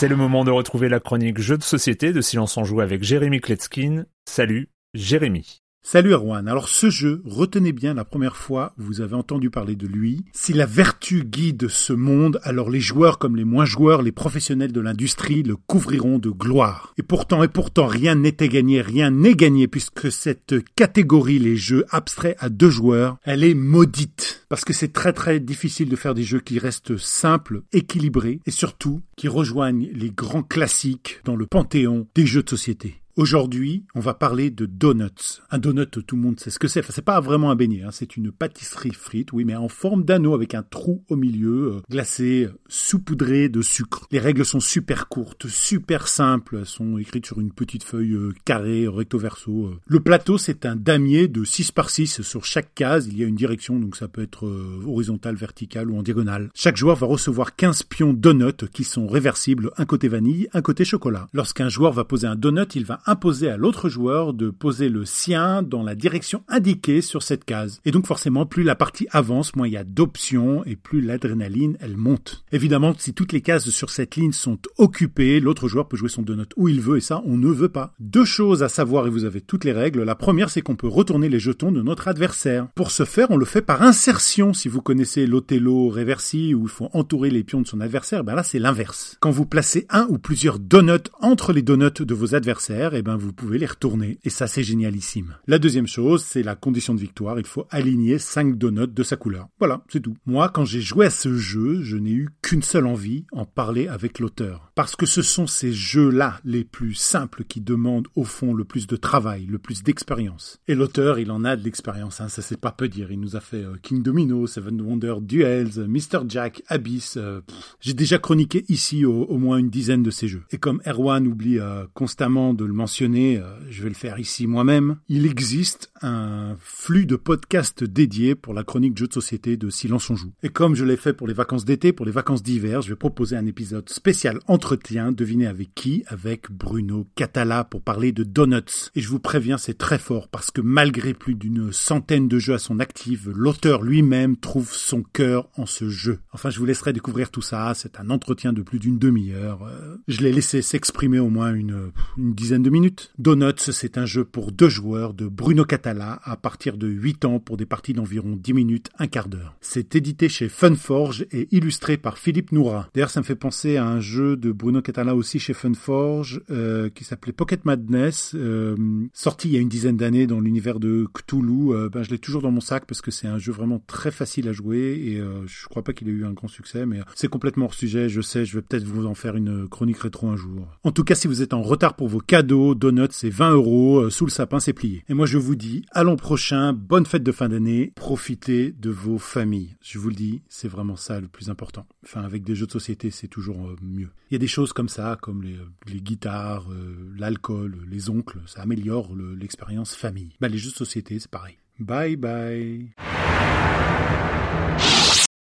C'est le moment de retrouver la chronique Jeux de société de Silence en Joue avec Jérémy Kletskin. Salut, Jérémy. Salut Erwan. Alors ce jeu, retenez bien la première fois vous avez entendu parler de lui. Si la vertu guide ce monde, alors les joueurs comme les moins joueurs, les professionnels de l'industrie le couvriront de gloire. Et pourtant, et pourtant, rien n'était gagné, rien n'est gagné puisque cette catégorie, les jeux abstraits à deux joueurs, elle est maudite. Parce que c'est très très difficile de faire des jeux qui restent simples, équilibrés et surtout qui rejoignent les grands classiques dans le panthéon des jeux de société. Aujourd'hui, on va parler de donuts. Un donut, tout le monde sait ce que c'est. Enfin, c'est pas vraiment un beignet, hein. c'est une pâtisserie frite, oui, mais en forme d'anneau avec un trou au milieu, euh, glacé, euh, saupoudré de sucre. Les règles sont super courtes, super simples, elles sont écrites sur une petite feuille euh, carrée, recto verso. Le plateau, c'est un damier de 6 par 6. Sur chaque case, il y a une direction, donc ça peut être horizontale, verticale ou en diagonale. Chaque joueur va recevoir 15 pions donuts qui sont réversibles, un côté vanille, un côté chocolat. Lorsqu'un joueur va poser un donut, il va imposer à l'autre joueur de poser le sien dans la direction indiquée sur cette case. Et donc forcément, plus la partie avance, moins il y a d'options et plus l'adrénaline, elle monte. Évidemment, si toutes les cases sur cette ligne sont occupées, l'autre joueur peut jouer son donut où il veut et ça, on ne veut pas. Deux choses à savoir et vous avez toutes les règles. La première, c'est qu'on peut retourner les jetons de notre adversaire. Pour ce faire, on le fait par insertion. Si vous connaissez l'Othello Reversi où il faut entourer les pions de son adversaire, ben là, c'est l'inverse. Quand vous placez un ou plusieurs donuts entre les donuts de vos adversaires, eh ben vous pouvez les retourner. Et ça, c'est génialissime. La deuxième chose, c'est la condition de victoire. Il faut aligner 5 donuts de sa couleur. Voilà, c'est tout. Moi, quand j'ai joué à ce jeu, je n'ai eu qu'une seule envie, en parler avec l'auteur. Parce que ce sont ces jeux-là les plus simples qui demandent au fond le plus de travail, le plus d'expérience. Et l'auteur, il en a de l'expérience, hein, ça c'est pas peu dire. Il nous a fait euh, King Domino, Seven Wonder Duels, Mr. Jack, Abyss. Euh, j'ai déjà chroniqué ici au, moins une dizaine de ces jeux. Et comme Erwan oublie euh, constamment de le mentionner, euh, je vais le faire ici moi-même, il existe un flux de podcasts dédiés pour la chronique jeux de société de Silence on joue. Et comme je l'ai fait pour les vacances d'été, pour les vacances d'hiver, je vais proposer un épisode spécial entretien, devinez avec qui Avec Bruno Catala pour parler de Donuts. Et je vous préviens, c'est très fort parce que malgré plus d'une centaine de jeux à son actif, l'auteur lui-même trouve son cœur en ce jeu. Enfin, je vous laisserai découvrir tout ça, c'est un entretien de plus d'une demi-heure. Euh, je l'ai laissé s'exprimer au moins une, une dizaine de minutes Donuts, c'est un jeu pour deux joueurs de Bruno Catala à partir de 8 ans pour des parties d'environ 10 minutes, un quart d'heure. C'est édité chez Funforge et illustré par Philippe Noura. D'ailleurs, ça me fait penser à un jeu de Bruno Catala aussi chez Funforge euh, qui s'appelait Pocket Madness, euh, sorti il y a une dizaine d'années dans l'univers de Cthulhu. Euh, ben, je l'ai toujours dans mon sac parce que c'est un jeu vraiment très facile à jouer et je crois pas qu'il ait eu un grand succès, mais c'est complètement hors sujet. Je sais, je vais peut-être vous en faire une chronique rétro un jour. En tout cas, si vous êtes en retard pour vos cadeaux, donuts, c'est 20 euros. Euh, sous le sapin, c'est plié. Et moi, je vous dis à l'an prochain. Bonne fête de fin d'année. Profitez de vos familles. Je vous le dis, c'est vraiment ça le plus important. Enfin, avec des jeux de société, c'est toujours euh, mieux. Il y a des choses comme ça, comme les, euh, guitares, l'alcool, les oncles. Ça améliore l'expérience famille. Bah, les jeux de société, c'est pareil. Bye bye.